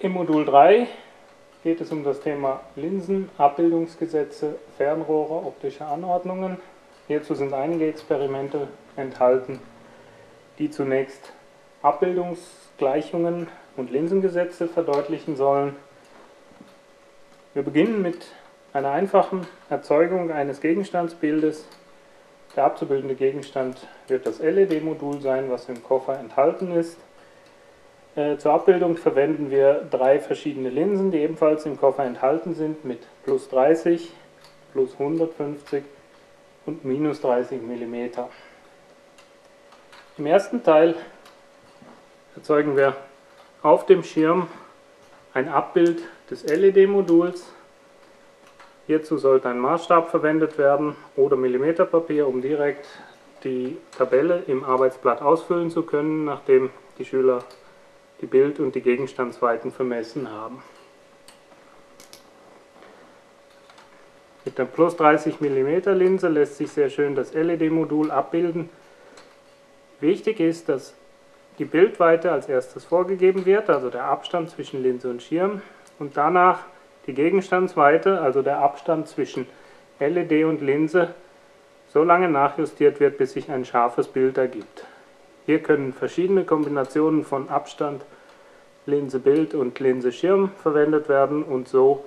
Im Modul 3 geht es um das Thema Linsen, Abbildungsgesetze, Fernrohre, optische Anordnungen. Hierzu sind einige Experimente enthalten, die zunächst Abbildungsgleichungen und Linsengesetze verdeutlichen sollen. Wir beginnen mit einer einfachen Erzeugung eines Gegenstandsbildes. Der abzubildende Gegenstand wird das LED-Modul sein, was im Koffer enthalten ist. Äh, zur Abbildung verwenden wir drei verschiedene Linsen, die ebenfalls im Koffer enthalten sind, mit plus 30, plus 150 und minus 30 mm. Im ersten Teil erzeugen wir auf dem Schirm ein Abbild des LED-Moduls. Hierzu sollte ein Maßstab verwendet werden oder Millimeterpapier, um direkt die Tabelle im Arbeitsblatt ausfüllen zu können, nachdem die Schüler die Bild- und die Gegenstandsweiten vermessen haben. Mit der plus 30 mm Linse lässt sich sehr schön das LED-Modul abbilden. Wichtig ist, dass die Bildweite als erstes vorgegeben wird, also der Abstand zwischen Linse und Schirm, und danach die Gegenstandsweite, also der Abstand zwischen LED und Linse, so lange nachjustiert wird, bis sich ein scharfes Bild ergibt. Hier können verschiedene Kombinationen von Abstand, Linse Bild und Linse Schirm verwendet werden und so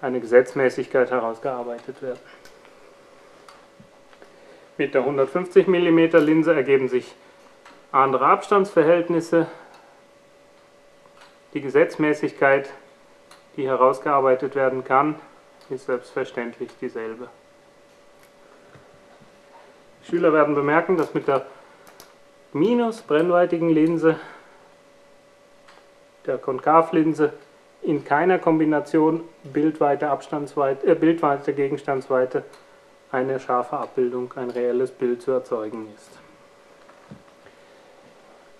eine Gesetzmäßigkeit herausgearbeitet werden. Mit der 150 mm Linse ergeben sich andere Abstandsverhältnisse. Die Gesetzmäßigkeit, die herausgearbeitet werden kann, ist selbstverständlich dieselbe. Schüler werden bemerken, dass mit der minus brennweitigen Linse der Konkavlinse in keiner Kombination Bildweite, Abstandsweite, äh, Bildweite, Gegenstandsweite eine scharfe Abbildung, ein reelles Bild zu erzeugen ist.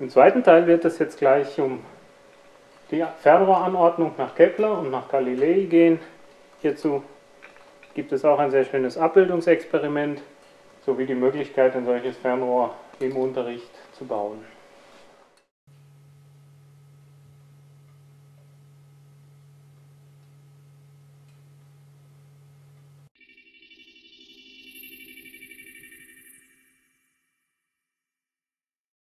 Im zweiten Teil wird es jetzt gleich um die Fernrohranordnung nach Kepler und nach Galilei gehen. Hierzu gibt es auch ein sehr schönes Abbildungsexperiment sowie die Möglichkeit, ein solches Fernrohr im Unterricht zu bauen.